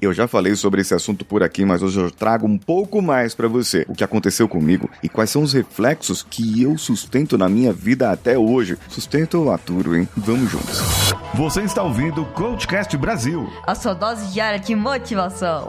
Eu já falei sobre esse assunto por aqui, mas hoje eu trago um pouco mais para você. O que aconteceu comigo e quais são os reflexos que eu sustento na minha vida até hoje. Sustento ou aturo, hein? Vamos juntos. Você está ouvindo o Coachcast Brasil. A sua dose diária de motivação.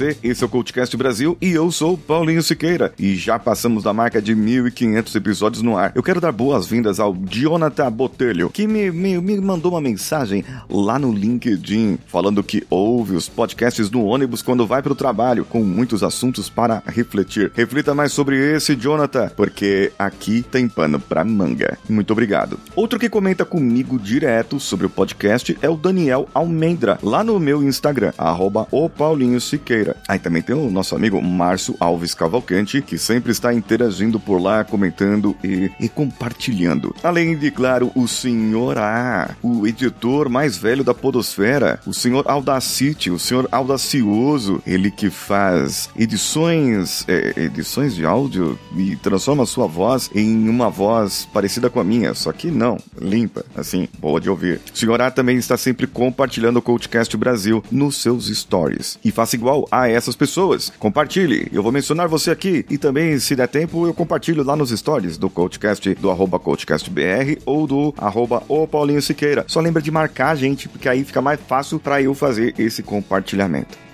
Você, esse é o Coachcast Brasil e eu sou Paulinho Siqueira e já passamos da marca de 1.500 episódios no ar. Eu quero dar boas-vindas ao Jonathan Botelho, que me, me, me mandou uma mensagem lá no LinkedIn falando que ouve os podcasts no ônibus quando vai para o trabalho, com muitos assuntos para refletir. Reflita mais sobre esse, Jonathan, porque aqui tem pano pra manga. Muito obrigado. Outro que comenta comigo direto sobre o podcast é o Daniel Almendra, lá no meu Instagram, arroba o Paulinho Siqueira. Aí também tem o nosso amigo Márcio Alves Cavalcante, que sempre está interagindo por lá, comentando e, e compartilhando. Além de, claro, o senhor A, o editor mais velho da podosfera, o senhor Audacity, o senhor Audacioso, ele que faz edições, é, edições de áudio e transforma a sua voz em uma voz parecida com a minha, só que não, limpa, assim, boa de ouvir. O senhor A também está sempre compartilhando o Coachcast Brasil nos seus stories. E faça igual a essas pessoas. Compartilhe, eu vou mencionar você aqui. E também, se der tempo, eu compartilho lá nos stories do Coachcast, do arroba CoachCastBR ou do arroba o Paulinho Siqueira. Só lembra de marcar a gente, porque aí fica mais fácil para eu fazer esse compartilhamento.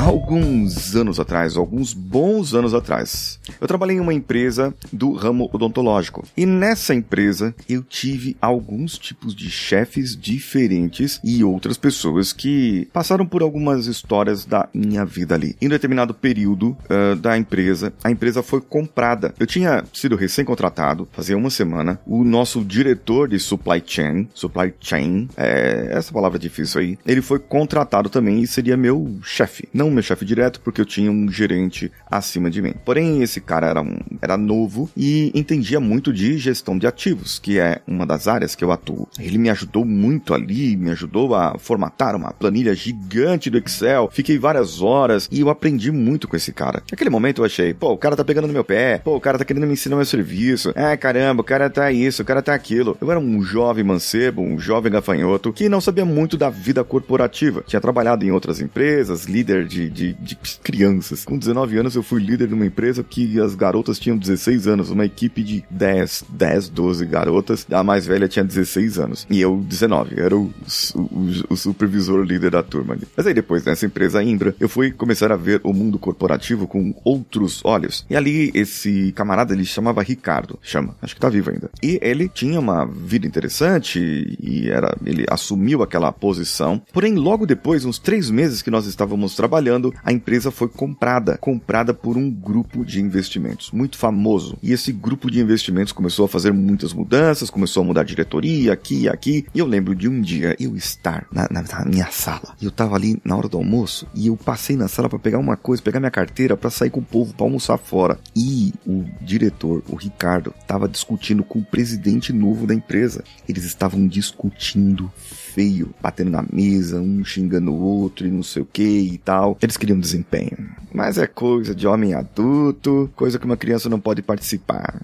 Alguns anos atrás, alguns bons anos atrás, eu trabalhei em uma empresa do ramo odontológico. E nessa empresa eu tive alguns tipos de chefes diferentes e outras pessoas que passaram por algumas histórias da minha vida ali. Em determinado período uh, da empresa, a empresa foi comprada. Eu tinha sido recém-contratado, fazia uma semana. O nosso diretor de supply chain, supply chain, é, essa palavra difícil aí, ele foi contratado também e seria meu chefe. Não meu chefe direto, porque eu tinha um gerente acima de mim. Porém, esse cara era, um, era novo e entendia muito de gestão de ativos, que é uma das áreas que eu atuo. Ele me ajudou muito ali, me ajudou a formatar uma planilha gigante do Excel. Fiquei várias horas e eu aprendi muito com esse cara. Naquele momento eu achei, pô, o cara tá pegando no meu pé, pô, o cara tá querendo me ensinar meu serviço. É, caramba, o cara tá isso, o cara tá aquilo. Eu era um jovem mancebo, um jovem gafanhoto que não sabia muito da vida corporativa. Tinha trabalhado em outras empresas, líder de, de, de crianças. Com 19 anos eu fui líder de uma empresa que as garotas tinham 16 anos, uma equipe de 10, 10, 12 garotas. A mais velha tinha 16 anos. E eu 19, era o, o, o supervisor líder da turma. Mas aí depois nessa empresa Indra, eu fui começar a ver o mundo corporativo com outros olhos. E ali esse camarada ele chamava Ricardo, chama, acho que tá vivo ainda. E ele tinha uma vida interessante e era ele assumiu aquela posição. Porém logo depois, uns três meses que nós estávamos trabalhando, a empresa foi comprada, comprada por um grupo de investimentos muito famoso. E esse grupo de investimentos começou a fazer muitas mudanças, começou a mudar diretoria aqui e aqui. E eu lembro de um dia eu estar na, na, na minha sala. E eu tava ali na hora do almoço e eu passei na sala para pegar uma coisa, pegar minha carteira para sair com o povo para almoçar fora. E o diretor, o Ricardo, tava discutindo com o presidente novo da empresa. Eles estavam discutindo feio, batendo na mesa, um xingando o outro e não sei o que e tal. Eles queriam desempenho. Mas é coisa de homem adulto, coisa que uma criança não pode participar.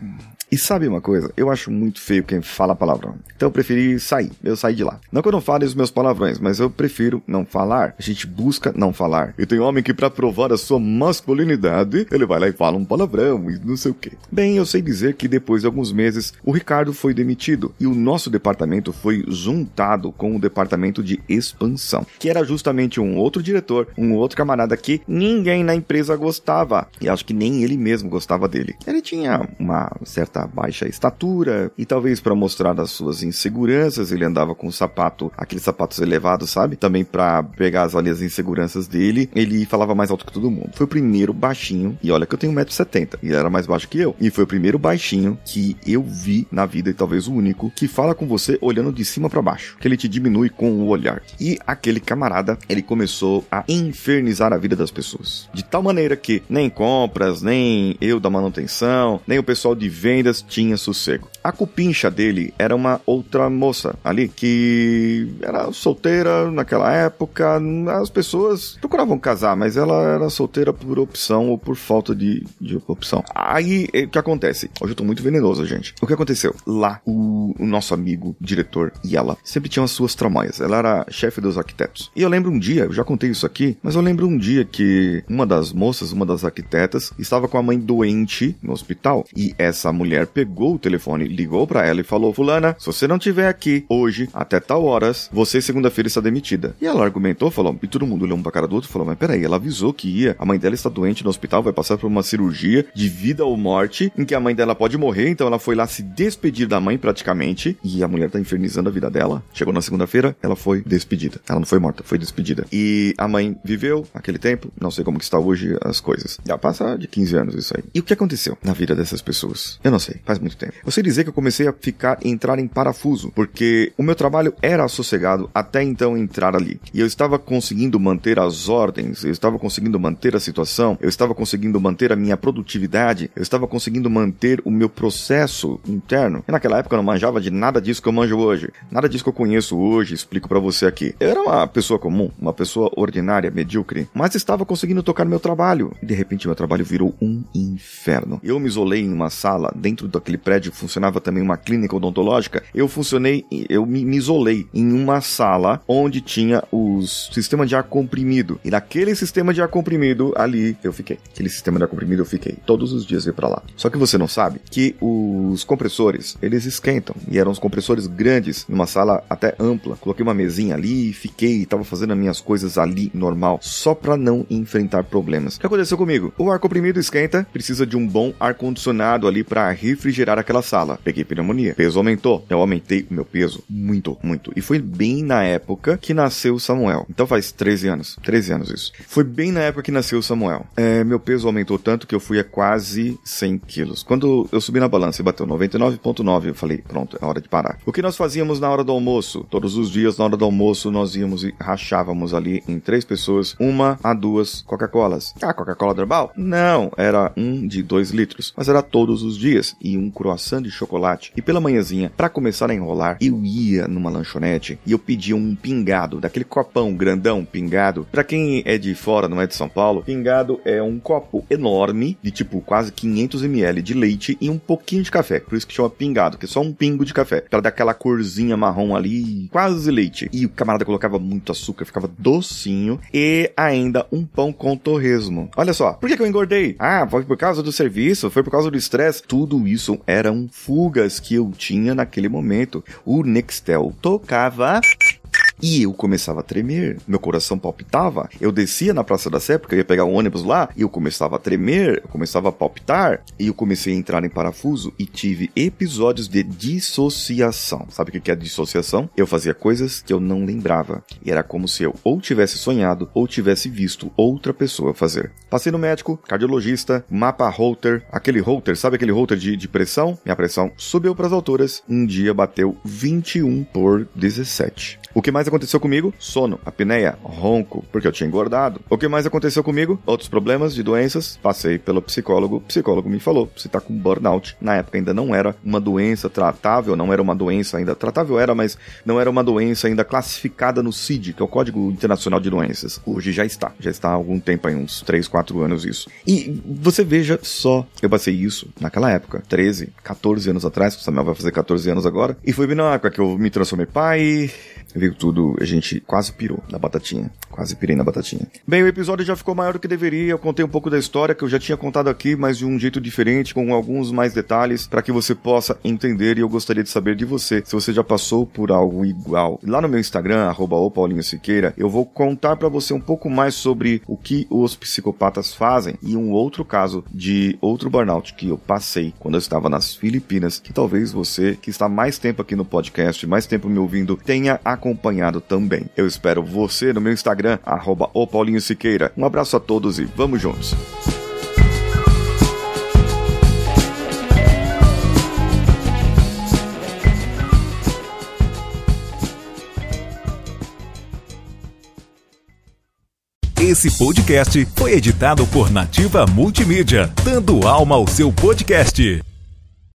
E sabe uma coisa? Eu acho muito feio quem fala palavrão. Então eu preferi sair. Eu saí de lá. Não que eu não fale os meus palavrões, mas eu prefiro não falar. A gente busca não falar. E tem homem que para provar a sua masculinidade, ele vai lá e fala um palavrão e não sei o que. Bem, eu sei dizer que depois de alguns meses, o Ricardo foi demitido e o nosso departamento foi juntado com o departamento de expansão, que era justamente um outro diretor, um outro camarada que ninguém na empresa gostava. E acho que nem ele mesmo gostava dele. Ele tinha uma certa baixa estatura e talvez para mostrar as suas inseguranças, ele andava com um sapato, aqueles sapatos elevados, sabe? Também para pegar as ali as inseguranças dele, ele falava mais alto que todo mundo. Foi o primeiro baixinho, e olha que eu tenho 1,70m, e era mais baixo que eu. E foi o primeiro baixinho que eu vi na vida, e talvez o único, que fala com você olhando de cima para baixo, que ele te diminui com o olhar. E aquele camarada, ele começou a infernizar a vida das pessoas. De tal maneira que nem compras, nem eu da manutenção, nem o pessoal de venda tinha sossego. A cupincha dele era uma outra moça ali que era solteira naquela época. As pessoas procuravam casar, mas ela era solteira por opção ou por falta de, de opção. Aí, o que acontece? Hoje eu tô muito venenoso, gente. O que aconteceu? Lá, o, o nosso amigo, diretor e ela sempre tinham as suas tramóias. Ela era chefe dos arquitetos. E eu lembro um dia, eu já contei isso aqui, mas eu lembro um dia que uma das moças, uma das arquitetas, estava com a mãe doente no hospital e essa mulher pegou o telefone, ligou para ela e falou: Fulana, se você não estiver aqui hoje até tal horas, você segunda-feira está demitida. E ela argumentou, falou, e todo mundo olhou um pra cara do outro e falou: Mas peraí, ela avisou que ia, a mãe dela está doente no hospital, vai passar por uma cirurgia de vida ou morte, em que a mãe dela pode morrer, então ela foi lá se despedir da mãe praticamente, e a mulher tá infernizando a vida dela. Chegou na segunda-feira, ela foi despedida. Ela não foi morta, foi despedida. E a mãe viveu aquele tempo, não sei como que está hoje as coisas. Já passa de 15 anos isso aí. E o que aconteceu na vida dessas pessoas? Eu não sei, faz muito tempo. Eu sei dizer que eu comecei a ficar, entrar em parafuso, porque o meu trabalho era sossegado até então entrar ali. E eu estava conseguindo manter as ordens, eu estava conseguindo manter a situação, eu estava conseguindo manter a minha produtividade, eu estava conseguindo manter o meu processo interno. E naquela época eu não manjava de nada disso que eu manjo hoje. Nada disso que eu conheço hoje, explico para você aqui. Eu era uma pessoa comum, uma pessoa ordinária, medíocre, mas estava conseguindo tocar meu trabalho. E de repente meu trabalho virou um inferno. Eu me isolei em uma sala, dentro daquele prédio funcionava também uma clínica odontológica. Eu funcionei, eu me, me isolei em uma sala onde tinha o sistema de ar comprimido. E naquele sistema de ar comprimido, ali eu fiquei. Aquele sistema de ar comprimido eu fiquei. Todos os dias ia para lá. Só que você não sabe que os compressores, eles esquentam. E eram os compressores grandes, numa sala até ampla. Coloquei uma mesinha ali, fiquei, tava fazendo as minhas coisas ali normal, só para não enfrentar problemas. O que aconteceu comigo? O ar comprimido esquenta, precisa de um bom ar condicionado ali para refrigerar aquela sala. Peguei pneumonia. Peso aumentou. Eu aumentei o meu peso muito, muito. E foi bem na época que nasceu o Samuel. Então faz 13 anos. 13 anos isso. Foi bem na época que nasceu o Samuel. É, meu peso aumentou tanto que eu fui a quase 100 quilos. Quando eu subi na balança e bateu 99,9, eu falei, pronto, é hora de parar. O que nós fazíamos na hora do almoço? Todos os dias, na hora do almoço, nós íamos e rachávamos ali em três pessoas, uma a duas Coca-Colas. Ah, Coca-Cola Herbal? Não, era um de dois litros. Mas era todos os dias. E um croissant de chocolate. E pela manhãzinha, para começar a enrolar, eu ia numa lanchonete e eu pedia um pingado, daquele copão grandão pingado. Para quem é de fora, não é de São Paulo, pingado é um copo enorme, de tipo quase 500 ml de leite e um pouquinho de café. Por isso que chama pingado, que é só um pingo de café. Pra dar aquela corzinha marrom ali, quase leite. E o camarada colocava muito açúcar, ficava docinho. E ainda um pão com torresmo. Olha só, por que, que eu engordei? Ah, foi por causa do serviço, foi por causa do estresse. Tudo isso eram fugas que eu tinha naquele momento. O Nextel tocava e eu começava a tremer, meu coração palpitava. Eu descia na Praça da Sé, porque eu ia pegar um ônibus lá, e eu começava a tremer, eu começava a palpitar, e eu comecei a entrar em parafuso e tive episódios de dissociação. Sabe o que é dissociação? Eu fazia coisas que eu não lembrava. E era como se eu ou tivesse sonhado ou tivesse visto outra pessoa fazer. Passei no médico, cardiologista, mapa holter, aquele holter, sabe aquele holter de, de pressão? Minha pressão subiu para as alturas. Um dia bateu 21 por 17. O que mais aconteceu comigo? Sono, apneia, ronco, porque eu tinha engordado. O que mais aconteceu comigo? Outros problemas de doenças. Passei pelo psicólogo. O psicólogo me falou: você tá com burnout. Na época ainda não era uma doença tratável, não era uma doença ainda. Tratável era, mas não era uma doença ainda classificada no CID, que é o Código Internacional de Doenças. Hoje já está. Já está há algum tempo aí, uns 3, 4 anos isso. E você veja só, eu passei isso naquela época, 13, 14 anos atrás, o Samuel vai fazer 14 anos agora. E foi bem na época que eu me transformei pai, veio tudo, a gente quase pirou na batatinha. Quase pirei na batatinha. Bem, o episódio já ficou maior do que deveria. Eu contei um pouco da história que eu já tinha contado aqui, mas de um jeito diferente, com alguns mais detalhes, para que você possa entender. E eu gostaria de saber de você se você já passou por algo igual. Lá no meu Instagram, arroba Siqueira, eu vou contar para você um pouco mais sobre o que os psicopatas fazem e um outro caso de outro burnout que eu passei quando eu estava nas Filipinas, que talvez você que está mais tempo aqui no podcast, mais tempo me ouvindo, tenha acompanhado também. Eu espero você no meu Instagram arroba o Paulinho Siqueira. Um abraço a todos e vamos juntos! Esse podcast foi editado por Nativa Multimídia, dando alma ao seu podcast.